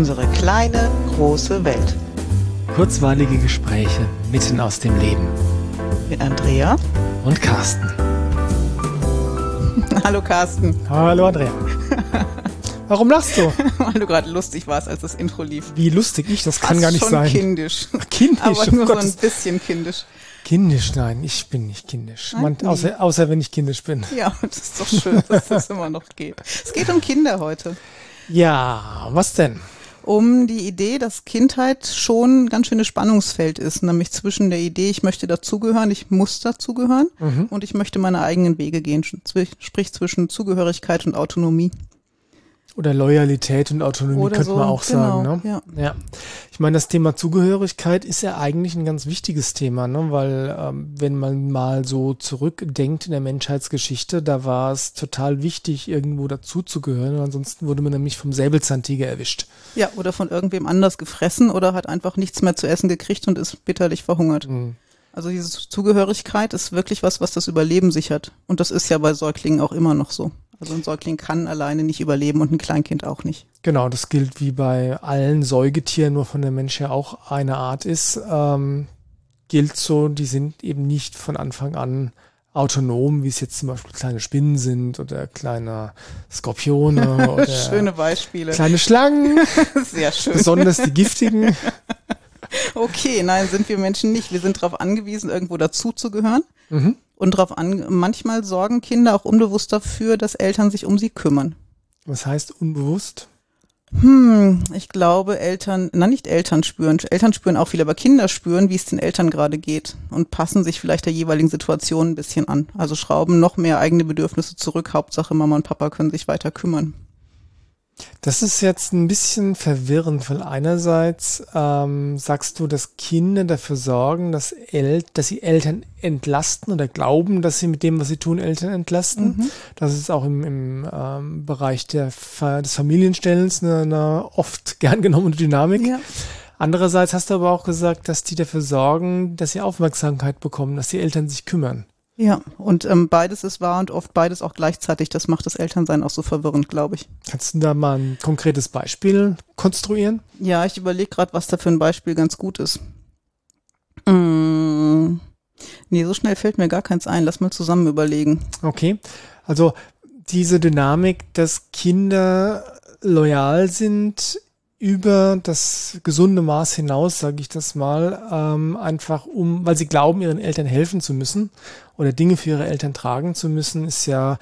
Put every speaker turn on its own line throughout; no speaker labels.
Unsere kleine, große Welt.
Kurzweilige Gespräche mitten aus dem Leben.
Mit Andrea
und Carsten.
Hallo Carsten.
Hallo Andrea. Warum lachst du?
Weil du gerade lustig warst, als das Intro lief.
Wie lustig ich? Das kann gar nicht
schon
sein.
kindisch.
Kindisch,
Aber
um
nur so ein bisschen kindisch.
Kindisch, nein, ich bin nicht kindisch.
Nein?
Man, außer, außer wenn ich kindisch bin.
Ja, das ist doch schön, dass das immer noch geht. Es geht um Kinder heute.
Ja, was denn?
Um die Idee, dass Kindheit schon ein ganz schönes Spannungsfeld ist, nämlich zwischen der Idee, ich möchte dazugehören, ich muss dazugehören
Mhm.
und ich möchte meine eigenen Wege gehen, sprich zwischen Zugehörigkeit und Autonomie.
Oder Loyalität und Autonomie
Oder
könnte
so,
man auch
genau,
sagen. Ne?
ja.
ja. Ich meine, das Thema Zugehörigkeit ist ja eigentlich ein ganz wichtiges Thema, ne? weil ähm, wenn man mal so zurückdenkt in der Menschheitsgeschichte, da war es total wichtig, irgendwo dazuzugehören, ansonsten wurde man nämlich vom Säbelzahntiger erwischt.
Ja, oder von irgendwem anders gefressen oder hat einfach nichts mehr zu essen gekriegt und ist bitterlich verhungert.
Mhm.
Also diese Zugehörigkeit ist wirklich was, was das Überleben sichert. Und das ist ja bei Säuglingen auch immer noch so. Also ein Säugling kann alleine nicht überleben und ein Kleinkind auch nicht.
Genau, das gilt wie bei allen Säugetieren, nur von der Mensch ja auch eine Art ist. Ähm, gilt so, die sind eben nicht von Anfang an autonom, wie es jetzt zum Beispiel kleine Spinnen sind oder kleine Skorpione oder
Schöne Beispiele.
kleine Schlangen,
Sehr schön.
besonders die giftigen.
Okay, nein, sind wir Menschen nicht. Wir sind darauf angewiesen, irgendwo dazuzugehören.
Mhm.
Und darauf an, manchmal sorgen Kinder auch unbewusst dafür, dass Eltern sich um sie kümmern.
Was heißt unbewusst?
Hm, ich glaube, Eltern, na nicht Eltern spüren, Eltern spüren auch viel, aber Kinder spüren, wie es den Eltern gerade geht und passen sich vielleicht der jeweiligen Situation ein bisschen an. Also schrauben noch mehr eigene Bedürfnisse zurück. Hauptsache Mama und Papa können sich weiter kümmern.
Das ist jetzt ein bisschen verwirrend, weil einerseits ähm, sagst du, dass Kinder dafür sorgen, dass, El dass sie Eltern entlasten oder glauben, dass sie mit dem, was sie tun, Eltern entlasten. Das ist auch im, im ähm, Bereich der, des Familienstellens eine, eine oft gern genommene Dynamik.
Ja.
Andererseits hast du aber auch gesagt, dass die dafür sorgen, dass sie Aufmerksamkeit bekommen, dass die Eltern sich kümmern.
Ja, und ähm, beides ist wahr und oft beides auch gleichzeitig. Das macht das Elternsein auch so verwirrend, glaube ich.
Kannst du da mal ein konkretes Beispiel konstruieren?
Ja, ich überlege gerade, was da für ein Beispiel ganz gut ist. Mm, nee, so schnell fällt mir gar keins ein. Lass mal zusammen überlegen.
Okay, also diese Dynamik, dass Kinder loyal sind über das gesunde Maß hinaus, sage ich das mal, ähm, einfach um, weil sie glauben, ihren Eltern helfen zu müssen oder Dinge für ihre Eltern tragen zu müssen, ist ja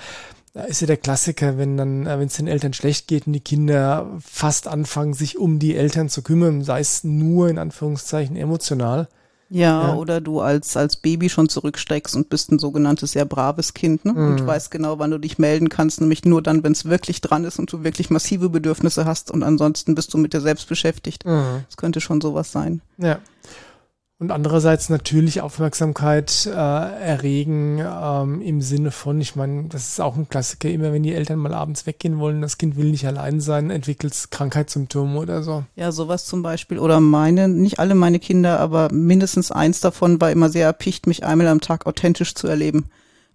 ist ja der Klassiker, wenn dann, äh, wenn es den Eltern schlecht geht und die Kinder fast anfangen, sich um die Eltern zu kümmern, sei es nur in Anführungszeichen emotional.
Ja,
Ja.
oder du als, als Baby schon zurücksteckst und bist ein sogenanntes sehr braves Kind ne? und
Mhm.
weißt genau, wann du dich melden kannst, nämlich nur dann, wenn es wirklich dran ist und du wirklich massive Bedürfnisse hast und ansonsten bist du mit dir selbst beschäftigt. Das könnte schon sowas sein.
Ja. Und andererseits natürlich Aufmerksamkeit äh, erregen ähm, im Sinne von, ich meine, das ist auch ein Klassiker, immer wenn die Eltern mal abends weggehen wollen, das Kind will nicht allein sein, entwickelt es Krankheitssymptome oder so.
Ja, sowas zum Beispiel. Oder meine, nicht alle meine Kinder, aber mindestens eins davon war immer sehr erpicht, mich einmal am Tag authentisch zu erleben.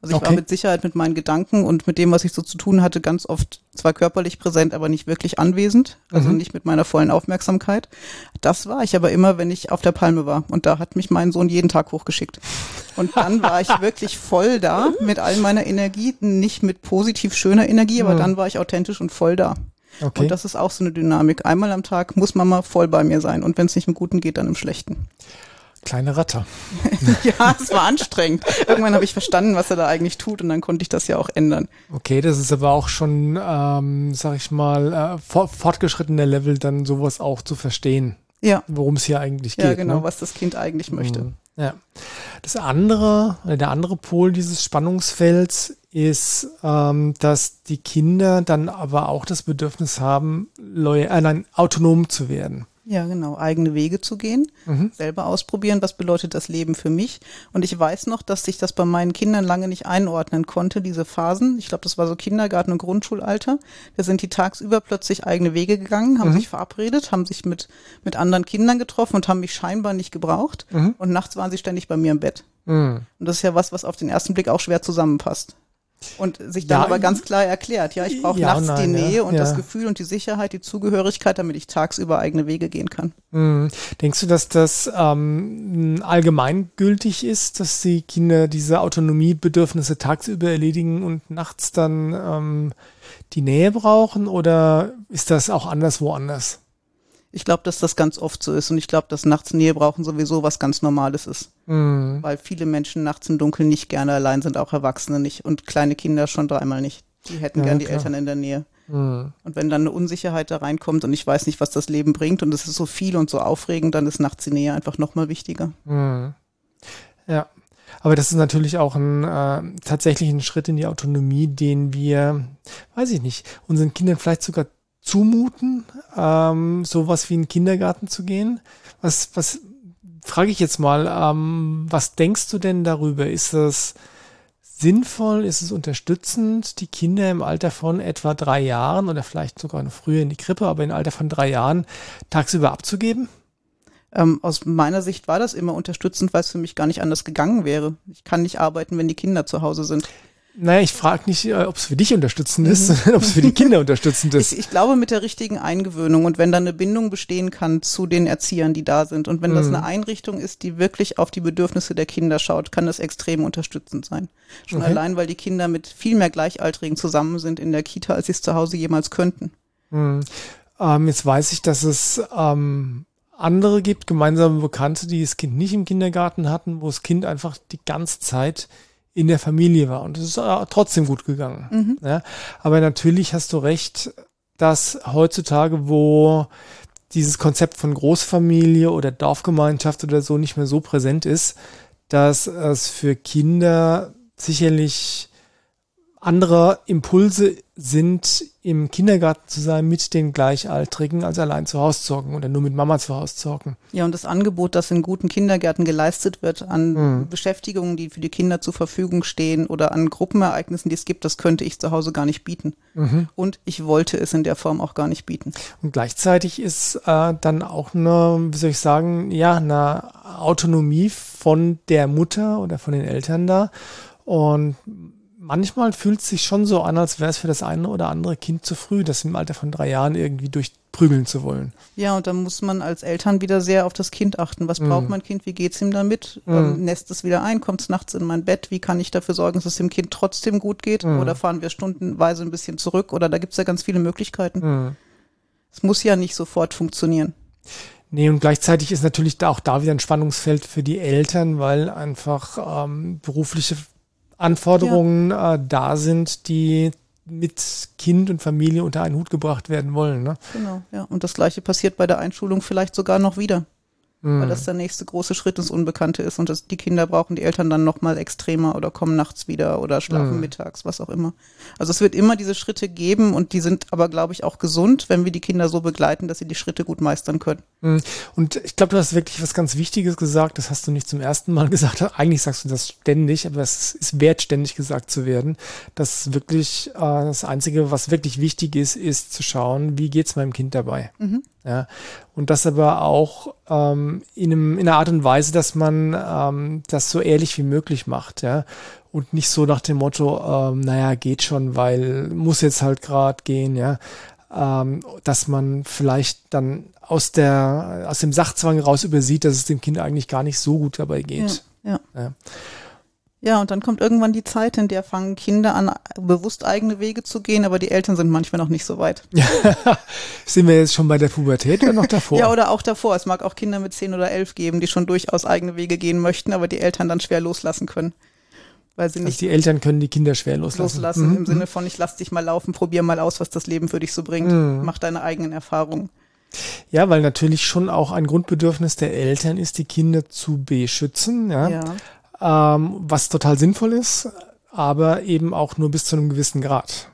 Also ich war
Okay.
mit Sicherheit mit meinen Gedanken und mit dem, was ich so zu tun hatte, ganz oft zwar körperlich präsent, aber nicht wirklich anwesend. Also
Mhm.
nicht mit meiner vollen Aufmerksamkeit. Das war ich aber immer, wenn ich auf der Palme war. Und da hat mich mein Sohn jeden Tag hochgeschickt. Und dann war ich wirklich voll da mit all meiner Energie, nicht mit positiv schöner Energie, aber
Mhm.
dann war ich authentisch und voll da.
Okay.
Und das ist auch so eine Dynamik. Einmal am Tag muss Mama voll bei mir sein. Und wenn es nicht im Guten geht, dann im Schlechten.
Kleine Ratte.
ja, es war anstrengend. Irgendwann habe ich verstanden, was er da eigentlich tut und dann konnte ich das ja auch ändern.
Okay, das ist aber auch schon, ähm, sag ich mal, äh, for fortgeschrittener Level, dann sowas auch zu verstehen,
Ja,
worum es hier eigentlich geht.
ja genau,
ne?
was das Kind eigentlich möchte.
Mhm. Ja. Das andere, oder der andere Pol dieses Spannungsfelds ist, ähm, dass die Kinder dann aber auch das Bedürfnis haben, äh, nein, autonom zu werden.
Ja, genau, eigene Wege zu gehen,
Mhm.
selber ausprobieren, was bedeutet das Leben für mich. Und ich weiß noch, dass ich das bei meinen Kindern lange nicht einordnen konnte, diese Phasen. Ich glaube, das war so Kindergarten- und Grundschulalter. Da sind die tagsüber plötzlich eigene Wege gegangen, haben
Mhm.
sich verabredet, haben sich mit, mit anderen Kindern getroffen und haben mich scheinbar nicht gebraucht.
Mhm.
Und nachts waren sie ständig bei mir im Bett.
Mhm.
Und das ist ja was, was auf den ersten Blick auch schwer zusammenpasst. Und sich dann
Ja,
aber ganz klar erklärt, ja, ich brauche
ja,
nachts die
nein, ja,
Nähe und
ja.
das Gefühl und die Sicherheit, die Zugehörigkeit, damit ich tagsüber eigene Wege gehen kann.
Mhm. Denkst du, dass das ähm, allgemeingültig ist, dass die Kinder diese Autonomiebedürfnisse tagsüber erledigen und nachts dann ähm, die Nähe brauchen? Oder ist das auch anders woanders?
Ich glaube, dass das ganz oft so ist und ich glaube, dass nachts Nähe brauchen sowieso was ganz Normales ist.
Mhm.
Weil viele Menschen nachts im Dunkeln nicht gerne allein sind, auch Erwachsene nicht und kleine Kinder schon dreimal nicht. Die hätten
Ja,
gern die
klar.
Eltern in der Nähe.
Mhm.
Und wenn dann eine Unsicherheit da reinkommt und ich weiß nicht, was das Leben bringt und es ist so viel und so aufregend, dann ist nachts die Nähe einfach nochmal wichtiger.
Mhm. Ja. Aber das ist natürlich auch ein äh, tatsächlich ein Schritt in die Autonomie, den wir, weiß ich nicht, unseren Kindern vielleicht sogar zumuten, ähm, sowas wie in den Kindergarten zu gehen. Was, was frage ich jetzt mal, ähm, was denkst du denn darüber? Ist das sinnvoll, ist es unterstützend, die Kinder im Alter von etwa drei Jahren oder vielleicht sogar noch früher in die Krippe, aber im Alter von drei Jahren tagsüber abzugeben?
Ähm, aus meiner Sicht war das immer unterstützend, weil es für mich gar nicht anders gegangen wäre. Ich kann nicht arbeiten, wenn die Kinder zu Hause sind.
Naja, ich frage nicht, äh, ob es für dich unterstützend ist, sondern ob es für die Kinder unterstützend ist.
Ich, ich glaube mit der richtigen Eingewöhnung und wenn da eine Bindung bestehen kann zu den Erziehern, die da sind und wenn das
Mhm.
eine Einrichtung ist, die wirklich auf die Bedürfnisse der Kinder schaut, kann das extrem unterstützend sein. Schon
Okay.
allein, weil die Kinder mit viel mehr Gleichaltrigen zusammen sind in der Kita, als sie es zu Hause jemals könnten.
Hm. Ähm, jetzt weiß ich, dass es ähm, andere gibt, gemeinsame Bekannte, die das Kind nicht im Kindergarten hatten, wo das Kind einfach die ganze Zeit in der Familie war. Und es ist trotzdem gut gegangen.
Mhm.
Ja? Aber natürlich hast du recht, dass heutzutage, wo dieses Konzept von Großfamilie oder Dorfgemeinschaft oder so nicht mehr so präsent ist, dass es für Kinder sicherlich andere Impulse sind, im Kindergarten zu sein mit den Gleichaltrigen, als allein zu Hause zu hocken oder nur mit Mama zu Hause zu hocken.
Ja, und das Angebot, das in guten Kindergärten geleistet wird, an
Mhm.
Beschäftigungen, die für die Kinder zur Verfügung stehen oder an Gruppenereignissen, die es gibt, das könnte ich zu Hause gar nicht bieten.
Mhm.
Und ich wollte es in der Form auch gar nicht bieten.
Und gleichzeitig ist äh, dann auch eine, wie soll ich sagen, ja, eine Autonomie von der Mutter oder von den Eltern da. Und manchmal fühlt es sich schon so an, als wäre es für das eine oder andere Kind zu früh, das im Alter von drei Jahren irgendwie durchprügeln zu wollen.
Ja, und dann muss man als Eltern wieder sehr auf das Kind achten. Was
Mhm.
braucht mein Kind? Wie geht's ihm damit?
Mhm.
Ähm, nässt es wieder ein? Kommt es nachts in mein Bett? Wie kann ich dafür sorgen, dass es dem Kind trotzdem gut geht?
Mhm.
Oder fahren wir stundenweise ein bisschen zurück? Oder da gibt's ja ganz viele Möglichkeiten.
Mhm.
Es muss ja nicht sofort funktionieren.
Nee, und gleichzeitig ist natürlich da auch da wieder ein Spannungsfeld für die Eltern, weil einfach ähm, berufliche Anforderungen äh, da sind, die mit Kind und Familie unter einen Hut gebracht werden wollen. Ne?
Genau, ja. Und das Gleiche passiert bei der Einschulung vielleicht sogar noch wieder.
Mhm.
Weil das der nächste große Schritt ins Unbekannte ist und das, die Kinder brauchen die Eltern dann nochmal extremer oder kommen nachts wieder oder schlafen
Mhm.
mittags, was auch immer. Also es wird immer diese Schritte geben und die sind aber, glaube ich, auch gesund, wenn wir die Kinder so begleiten, dass sie die Schritte gut meistern können.
Mhm. Und ich glaube, du hast wirklich was ganz Wichtiges gesagt. Das hast du nicht zum ersten Mal gesagt. Eigentlich sagst du das ständig, aber es ist wert, ständig gesagt zu werden. Das ist wirklich äh, das Einzige, was wirklich wichtig ist, ist zu schauen, wie geht's meinem Kind dabei.
Mhm.
Ja, und das aber auch ähm, in, einem, in einer Art und Weise, dass man ähm, das so ehrlich wie möglich macht, ja. Und nicht so nach dem Motto, ähm, naja, geht schon, weil muss jetzt halt gerade gehen, ja. Ähm, dass man vielleicht dann aus der, aus dem Sachzwang raus übersieht, dass es dem Kind eigentlich gar nicht so gut dabei geht.
Ja.
Ja.
Ja, und dann kommt irgendwann die Zeit, in der fangen Kinder an, bewusst eigene Wege zu gehen, aber die Eltern sind manchmal noch nicht so weit.
Sind wir jetzt schon bei der Pubertät oder noch davor?
Ja, oder auch davor. Es mag auch Kinder mit zehn oder elf geben, die schon durchaus eigene Wege gehen möchten, aber die Eltern dann schwer loslassen können. Weil sie
also
nicht
die Eltern können die Kinder schwer loslassen.
loslassen
Mhm.
im Sinne von, ich lass dich mal laufen, probier mal aus, was das Leben für dich so bringt.
Mhm.
Mach deine eigenen Erfahrungen.
Ja, weil natürlich schon auch ein Grundbedürfnis der Eltern ist, die Kinder zu beschützen, ja,
Ja.
Ähm, was total sinnvoll ist, aber eben auch nur bis zu einem gewissen Grad.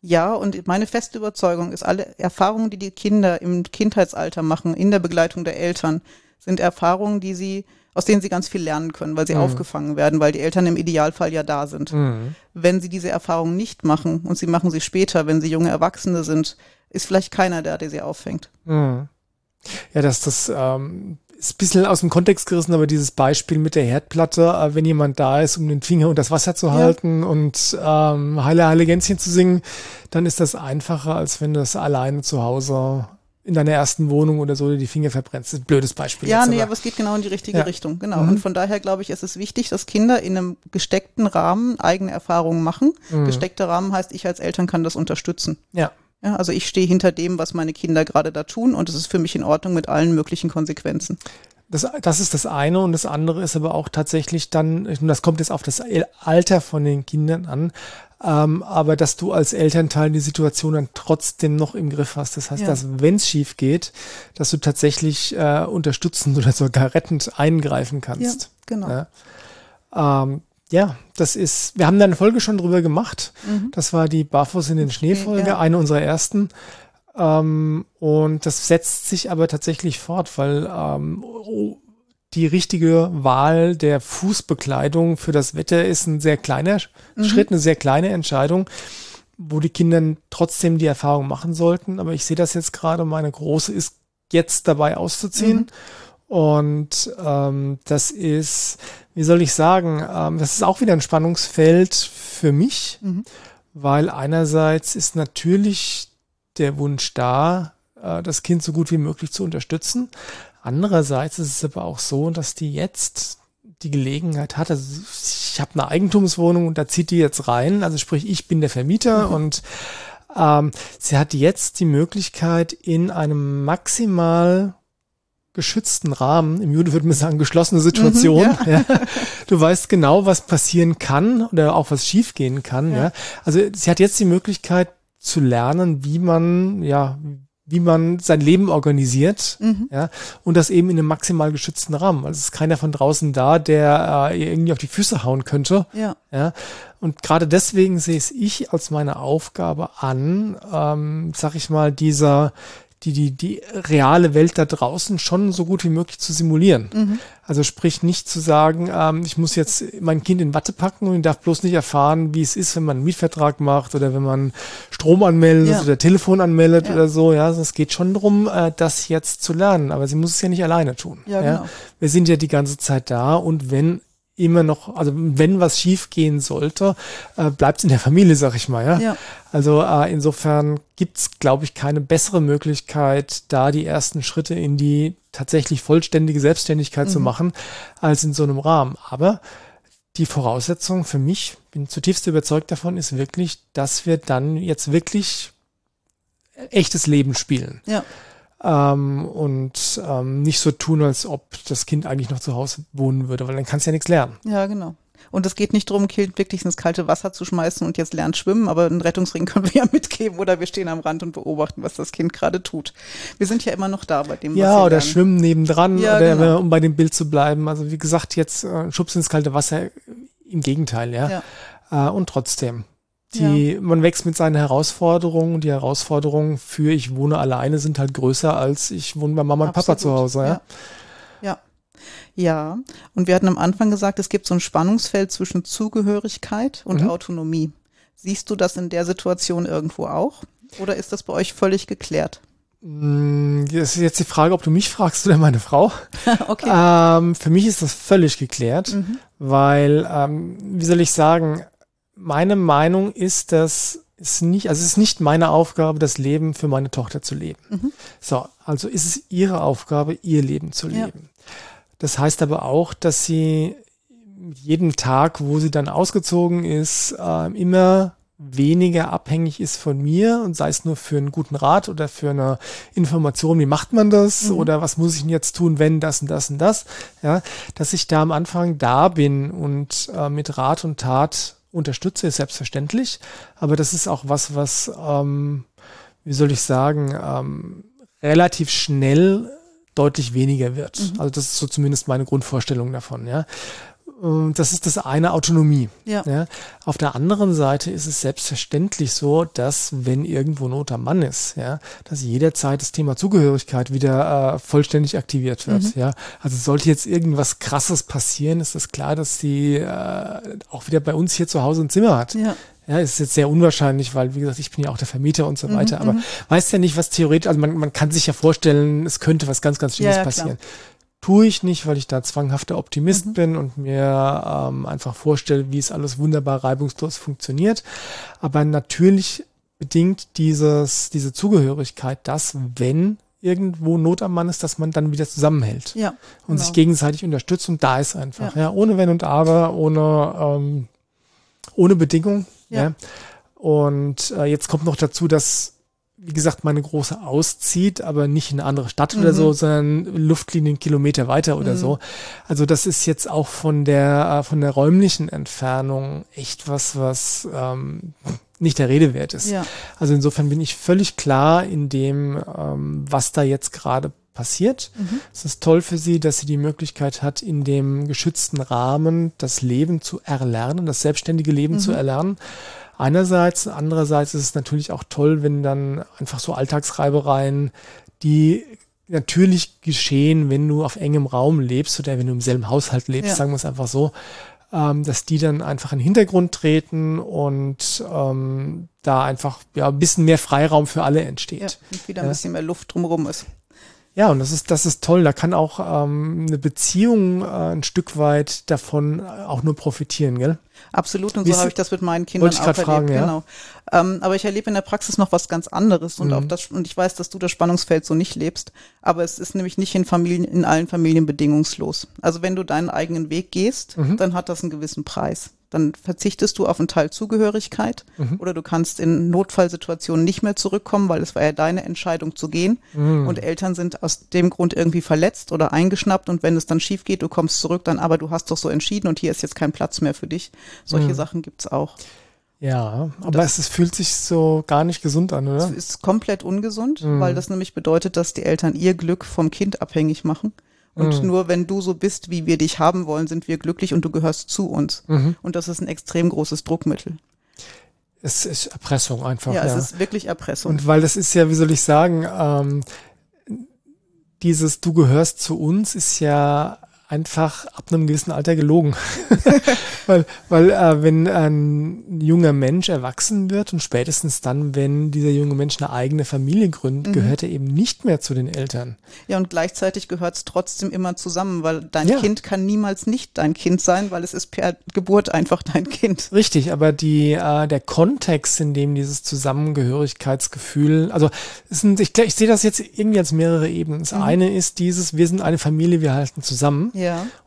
Ja, und meine feste Überzeugung ist, alle Erfahrungen, die die Kinder im Kindheitsalter machen, in der Begleitung der Eltern, sind Erfahrungen, die sie, aus denen sie ganz viel lernen können, weil sie
Mhm.
aufgefangen werden, weil die Eltern im Idealfall ja da sind.
Mhm.
Wenn sie diese Erfahrungen nicht machen und sie machen sie später, wenn sie junge Erwachsene sind, ist vielleicht keiner da, der sie auffängt.
Mhm. Ja, dass das ähm, ist ein bisschen aus dem Kontext gerissen, aber dieses Beispiel mit der Herdplatte, äh, wenn jemand da ist, um den Finger und das Wasser zu halten ja. und ähm, Heile, Heile Gänschen zu singen, dann ist das einfacher, als wenn du das alleine zu Hause in deiner ersten Wohnung oder so die Finger verbrennst. Das ist ein blödes Beispiel.
Ja, nee, aber. aber es geht genau in die richtige ja. Richtung. Genau. Mhm. Und von daher glaube ich, ist es wichtig, dass Kinder in einem gesteckten Rahmen eigene Erfahrungen machen. Mhm. Gesteckter Rahmen heißt, ich als Eltern kann das unterstützen.
Ja.
Ja, also ich stehe hinter dem, was meine Kinder gerade da tun und es ist für mich in Ordnung mit allen möglichen Konsequenzen.
Das, das ist das eine und das andere ist aber auch tatsächlich dann, und das kommt jetzt auf das Alter von den Kindern an, ähm, aber dass du als Elternteil die Situation dann trotzdem noch im Griff hast. Das heißt, ja. dass wenn es schief geht, dass du tatsächlich äh, unterstützend oder sogar rettend eingreifen kannst. Ja,
genau.
Ja. Ähm, ja, das ist, wir haben da eine Folge schon drüber gemacht. Mhm. Das war die Barfuß in den Schnee-Folge, ja. eine unserer ersten. Ähm, und das setzt sich aber tatsächlich fort, weil ähm, die richtige Wahl der Fußbekleidung für das Wetter ist ein sehr kleiner mhm. Schritt, eine sehr kleine Entscheidung, wo die Kinder trotzdem die Erfahrung machen sollten. Aber ich sehe das jetzt gerade, meine Große ist jetzt dabei auszuziehen. Mhm. Und ähm, das ist, wie soll ich sagen, ähm, das ist auch wieder ein Spannungsfeld für mich, mhm. weil einerseits ist natürlich der Wunsch da, äh, das Kind so gut wie möglich zu unterstützen. Andererseits ist es aber auch so, dass die jetzt die Gelegenheit hat, also ich habe eine Eigentumswohnung und da zieht die jetzt rein, also sprich, ich bin der Vermieter mhm. und ähm, sie hat jetzt die Möglichkeit, in einem maximal geschützten Rahmen, im Jude würde man sagen, geschlossene Situation. Mhm, ja. Ja. Du weißt genau, was passieren kann oder auch was schiefgehen kann. Ja. ja. Also sie hat jetzt die Möglichkeit zu lernen, wie man, ja, wie man sein Leben organisiert, mhm. ja, und das eben in einem maximal geschützten Rahmen. Also es ist keiner von draußen da, der äh, irgendwie auf die Füße hauen könnte.
Ja.
ja. Und gerade deswegen sehe es ich als meine Aufgabe an, ähm, sag ich mal, dieser die, die, die reale Welt da draußen schon so gut wie möglich zu simulieren. Mhm. Also sprich nicht zu sagen, ähm, ich muss jetzt mein Kind in Watte packen und darf bloß nicht erfahren, wie es ist, wenn man einen Mietvertrag macht oder wenn man Strom anmeldet ja. oder Telefon anmeldet ja. oder so. Ja, also es geht schon darum, äh, das jetzt zu lernen. Aber sie muss es ja nicht alleine tun.
Ja, ja? Genau.
Wir sind ja die ganze Zeit da und wenn immer noch, also wenn was schief gehen sollte, äh, bleibt es in der Familie, sag ich mal. Ja.
ja.
Also äh, insofern gibt's, glaube ich, keine bessere Möglichkeit, da die ersten Schritte in die tatsächlich vollständige Selbstständigkeit mhm. zu machen, als in so einem Rahmen. Aber die Voraussetzung für mich, bin zutiefst überzeugt davon, ist wirklich, dass wir dann jetzt wirklich echtes Leben spielen.
Ja
ähm, und ähm, nicht so tun, als ob das Kind eigentlich noch zu Hause wohnen würde, weil dann kannst du ja nichts lernen.
Ja, genau. Und es geht nicht darum, Kind wirklich ins kalte Wasser zu schmeißen und jetzt lernt schwimmen, aber einen Rettungsring können wir ja mitgeben oder wir stehen am Rand und beobachten, was das Kind gerade tut. Wir sind ja immer noch da bei dem,
Ja, oder lernen. schwimmen nebendran, ja, oder genau. um bei dem Bild zu bleiben. Also wie gesagt, jetzt äh, Schubs ins kalte Wasser, im Gegenteil, ja. ja. Äh, und trotzdem. Die, ja. Man wächst mit seinen Herausforderungen die Herausforderungen für ich wohne alleine sind halt größer als ich wohne bei Mama und Papa zu Hause. Ja?
ja. ja. Ja, und wir hatten am Anfang gesagt, es gibt so ein Spannungsfeld zwischen Zugehörigkeit und mhm. Autonomie. Siehst du das in der Situation irgendwo auch? Oder ist das bei euch völlig geklärt?
Mm, das ist jetzt die Frage, ob du mich fragst oder meine Frau.
okay.
Ähm, für mich ist das völlig geklärt, mhm. weil, ähm, wie soll ich sagen, meine Meinung ist, dass es nicht, also es ist nicht meine Aufgabe, das Leben für meine Tochter zu leben. Mhm. So, also ist es ihre Aufgabe, ihr Leben zu leben. Ja. Das heißt aber auch, dass sie jeden Tag, wo sie dann ausgezogen ist, äh, immer weniger abhängig ist von mir und sei es nur für einen guten Rat oder für eine Information, wie macht man das mhm. oder was muss ich denn jetzt tun, wenn das und das und das, ja, dass ich da am Anfang da bin und äh, mit Rat und Tat unterstütze, ist selbstverständlich, aber das ist auch was, was, ähm, wie soll ich sagen, ähm, relativ schnell deutlich weniger wird. Mhm. Also das ist so zumindest meine Grundvorstellung davon, ja. Ähm, das ist das eine Autonomie.
Ja. ja.
Auf der anderen Seite ist es selbstverständlich so, dass wenn irgendwo Not am Mann ist, ja, dass jederzeit das Thema Zugehörigkeit wieder äh, vollständig aktiviert wird. Mhm. Ja. Also sollte jetzt irgendwas Krasses passieren, ist es klar, dass sie äh, auch wieder bei uns hier zu Hause ein Zimmer hat.
Ja.
Ja, ist jetzt sehr unwahrscheinlich, weil, wie gesagt, ich bin ja auch der Vermieter und so mhm, weiter. Aber mhm. weiß ja nicht, was theoretisch, also man, man kann sich ja vorstellen, es könnte was ganz, ganz Schlimmes ja, ja, passieren. Klar tue ich nicht, weil ich da zwanghafter Optimist mhm. bin und mir ähm, einfach vorstelle, wie es alles wunderbar reibungslos funktioniert. Aber natürlich bedingt dieses, diese Zugehörigkeit, dass wenn irgendwo Not am Mann ist, dass man dann wieder zusammenhält
ja,
und genau. sich gegenseitig unterstützt und da ist einfach, ja, ja ohne Wenn und Aber, ohne ähm, ohne Bedingung. Ja. ja. Und äh, jetzt kommt noch dazu, dass wie gesagt, meine große auszieht, aber nicht in eine andere Stadt mhm. oder so, sondern Luftlinien Kilometer weiter oder mhm. so. Also das ist jetzt auch von der äh, von der räumlichen Entfernung echt was, was ähm, nicht der Rede wert ist. Ja. Also insofern bin ich völlig klar in dem, ähm, was da jetzt gerade passiert. Mhm. Es ist toll für sie, dass sie die Möglichkeit hat, in dem geschützten Rahmen das Leben zu erlernen, das selbstständige Leben mhm. zu erlernen. Einerseits, andererseits ist es natürlich auch toll, wenn dann einfach so Alltagsreibereien, die natürlich geschehen, wenn du auf engem Raum lebst oder wenn du im selben Haushalt lebst, ja. sagen wir es einfach so, ähm, dass die dann einfach in den Hintergrund treten und ähm, da einfach ja ein bisschen mehr Freiraum für alle entsteht. Ja,
und wieder ein ja. bisschen mehr Luft drumherum ist.
Ja, und das ist, das ist toll. Da kann auch ähm, eine Beziehung äh, ein Stück weit davon äh, auch nur profitieren, gell?
Absolut, und so habe ich das mit meinen Kindern
auch erlebt. Fragen, ja. Genau.
Ähm, aber ich erlebe in der Praxis noch was ganz anderes und mhm. auch das, und ich weiß, dass du das Spannungsfeld so nicht lebst. Aber es ist nämlich nicht in Familien, in allen Familien bedingungslos. Also wenn du deinen eigenen Weg gehst, mhm. dann hat das einen gewissen Preis dann verzichtest du auf einen Teil Zugehörigkeit mhm. oder du kannst in Notfallsituationen nicht mehr zurückkommen, weil es war ja deine Entscheidung zu gehen mhm. und Eltern sind aus dem Grund irgendwie verletzt oder eingeschnappt und wenn es dann schief geht, du kommst zurück, dann aber du hast doch so entschieden und hier ist jetzt kein Platz mehr für dich. Solche mhm. Sachen gibt's auch.
Ja, aber es, es, fühlt sich so gar nicht gesund an, oder?
Es ist komplett ungesund, mhm. weil das nämlich bedeutet, dass die Eltern ihr Glück vom Kind abhängig machen. Und mhm. nur wenn du so bist, wie wir dich haben wollen, sind wir glücklich und du gehörst zu uns. Mhm. Und das ist ein extrem großes Druckmittel.
Es ist Erpressung einfach.
Ja, ja, es ist wirklich Erpressung.
Und weil das ist ja, wie soll ich sagen, ähm, dieses Du gehörst zu uns ist ja einfach ab einem gewissen Alter gelogen. weil weil äh, wenn ein junger Mensch erwachsen wird und spätestens dann, wenn dieser junge Mensch eine eigene Familie gründet, mhm. gehört er eben nicht mehr zu den Eltern.
Ja, und gleichzeitig gehört es trotzdem immer zusammen, weil dein ja. Kind kann niemals nicht dein Kind sein, weil es ist per Geburt einfach dein Kind.
Richtig, aber die, äh, der Kontext, in dem dieses Zusammengehörigkeitsgefühl, also sind, ich, ich sehe das jetzt irgendwie als mehrere Ebenen. Das mhm. eine ist dieses, wir sind eine Familie, wir halten zusammen.
Ja.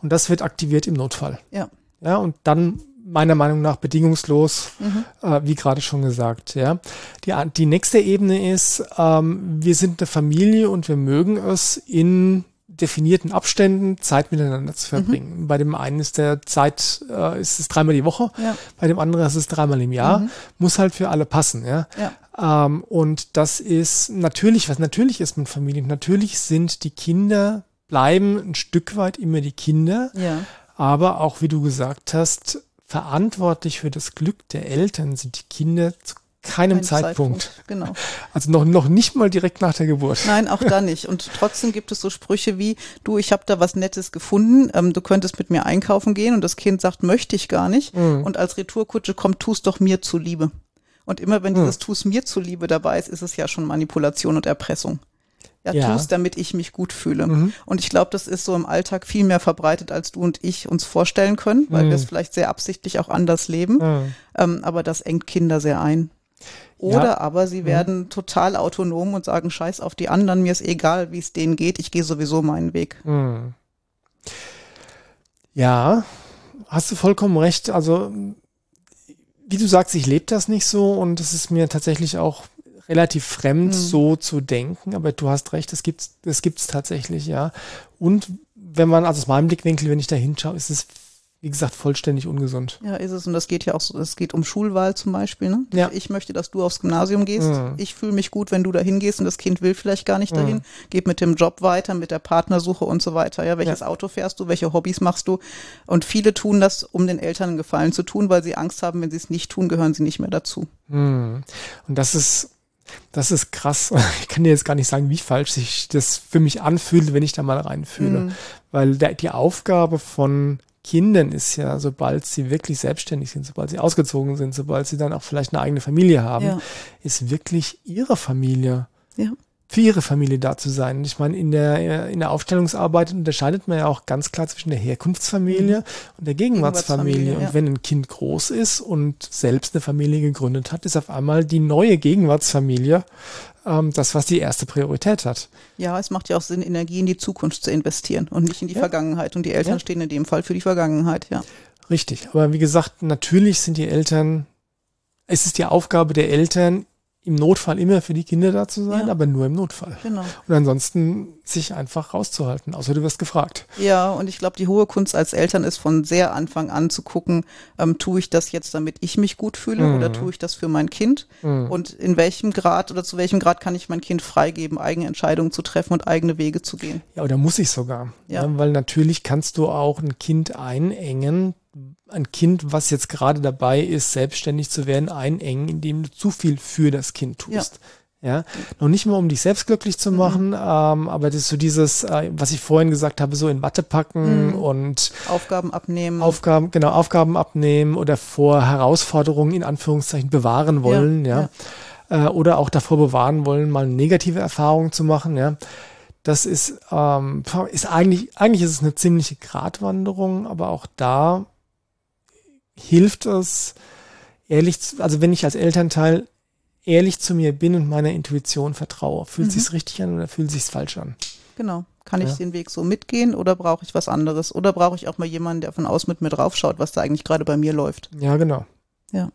Und das wird aktiviert im Notfall.
Ja.
Ja, und dann meiner Meinung nach bedingungslos, mhm. äh, wie gerade schon gesagt. Ja, die, die nächste Ebene ist, ähm, wir sind eine Familie und wir mögen es in definierten Abständen Zeit miteinander zu verbringen. Mhm. Bei dem einen ist der Zeit, äh, ist es dreimal die Woche, ja. bei dem anderen ist es dreimal im Jahr. Mhm. Muss halt für alle passen, ja. ja. Ähm, und das ist natürlich, was natürlich ist mit Familien. Natürlich sind die Kinder bleiben ein Stück weit immer die Kinder,
ja.
aber auch, wie du gesagt hast, verantwortlich für das Glück der Eltern sind die Kinder zu keinem Kein Zeitpunkt. Zeitpunkt.
Genau.
Also noch, noch nicht mal direkt nach der Geburt.
Nein, auch da nicht. Und trotzdem gibt es so Sprüche wie, du, ich habe da was Nettes gefunden, ähm, du könntest mit mir einkaufen gehen und das Kind sagt, möchte ich gar nicht. Mhm. Und als Retourkutsche kommt, tust doch mir zuliebe. Und immer wenn mhm. dieses tust mir zuliebe dabei ist, ist es ja schon Manipulation und Erpressung ja, ja. tust, damit ich mich gut fühle. Mhm. Und ich glaube, das ist so im Alltag viel mehr verbreitet, als du und ich uns vorstellen können, weil mhm. wir es vielleicht sehr absichtlich auch anders leben. Mhm. Ähm, aber das engt Kinder sehr ein. Oder ja. aber sie mhm. werden total autonom und sagen, scheiß auf die anderen, mir ist egal, wie es denen geht, ich gehe sowieso meinen Weg.
Mhm. Ja, hast du vollkommen recht. Also, wie du sagst, ich lebe das nicht so und es ist mir tatsächlich auch relativ fremd, mhm. so zu denken, aber du hast recht, es gibt es gibt's tatsächlich, ja. Und wenn man, also aus meinem Blickwinkel, wenn ich da hinschaue, ist es, wie gesagt, vollständig ungesund.
Ja, ist es. Und das geht ja auch so, es geht um Schulwahl zum Beispiel. Ne?
Ja.
Ich möchte, dass du aufs Gymnasium gehst. Mhm. Ich fühle mich gut, wenn du da hingehst und das Kind will vielleicht gar nicht dahin. Mhm. Geht mit dem Job weiter, mit der Partnersuche und so weiter. Ja, welches ja. Auto fährst du? Welche Hobbys machst du? Und viele tun das, um den Eltern einen Gefallen zu tun, weil sie Angst haben, wenn sie es nicht tun, gehören sie nicht mehr dazu.
Mhm. Und das ist das ist krass. Ich kann dir jetzt gar nicht sagen, wie falsch sich das für mich anfühlt, wenn ich da mal reinfühle. Mhm. Weil der, die Aufgabe von Kindern ist ja, sobald sie wirklich selbstständig sind, sobald sie ausgezogen sind, sobald sie dann auch vielleicht eine eigene Familie haben, ja. ist wirklich ihre Familie
ja.
Für ihre Familie da zu sein. Und ich meine, in der, in der Aufstellungsarbeit unterscheidet man ja auch ganz klar zwischen der Herkunftsfamilie mhm. und der Gegenwartsfamilie. Gegenwartsfamilie und wenn ein Kind groß ist und selbst eine Familie gegründet hat, ist auf einmal die neue Gegenwartsfamilie ähm, das, was die erste Priorität hat.
Ja, es macht ja auch Sinn, Energie in die Zukunft zu investieren und nicht in die ja. Vergangenheit. Und die Eltern ja. stehen in dem Fall für die Vergangenheit, ja.
Richtig. Aber wie gesagt, natürlich sind die Eltern, es ist die Aufgabe der Eltern, im Notfall immer für die Kinder da zu sein, ja. aber nur im Notfall. Genau. Und ansonsten sich einfach rauszuhalten, außer du wirst gefragt.
Ja, und ich glaube, die hohe Kunst als Eltern ist von sehr Anfang an zu gucken, ähm, tue ich das jetzt, damit ich mich gut fühle mhm. oder tue ich das für mein Kind? Mhm. Und in welchem Grad oder zu welchem Grad kann ich mein Kind freigeben, eigene Entscheidungen zu treffen und eigene Wege zu gehen?
Ja, oder muss ich sogar. Ja. ja weil natürlich kannst du auch ein Kind einengen, ein Kind, was jetzt gerade dabei ist, selbstständig zu werden, einengen, indem du zu viel für das Kind tust. Ja. ja? noch nicht mal um dich selbst glücklich zu machen, mhm. ähm, aber das ist so dieses, äh, was ich vorhin gesagt habe, so in Watte packen mhm. und
Aufgaben abnehmen.
Aufgaben, genau, Aufgaben abnehmen oder vor Herausforderungen in Anführungszeichen bewahren wollen, ja. ja. Äh, oder auch davor bewahren wollen, mal negative Erfahrungen zu machen, ja. Das ist, ähm, ist eigentlich, eigentlich ist es eine ziemliche Gratwanderung, aber auch da hilft es, ehrlich, also wenn ich als Elternteil ehrlich zu mir bin und meiner Intuition vertraue, fühlt mhm. sich's richtig an oder fühlt sich's falsch an?
Genau. Kann ich ja. den Weg so mitgehen oder brauche ich was anderes? Oder brauche ich auch mal jemanden, der von außen mit mir draufschaut, was da eigentlich gerade bei mir läuft?
Ja, genau.
Ja.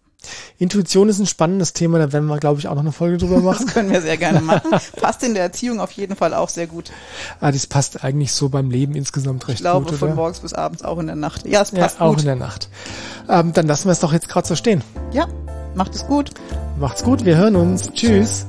Intuition ist ein spannendes Thema, da werden wir, glaube ich, auch noch eine Folge drüber machen.
Das können wir sehr gerne machen. Passt in der Erziehung auf jeden Fall auch sehr gut.
Ah, das passt eigentlich so beim Leben insgesamt recht
ich glaube,
gut.
Ich glaube, von morgens bis abends auch in der Nacht. Ja, es passt
ja, auch gut. in der Nacht. Ähm, dann lassen wir es doch jetzt gerade so stehen.
Ja, macht es gut.
Macht's gut, wir hören uns. Tschüss.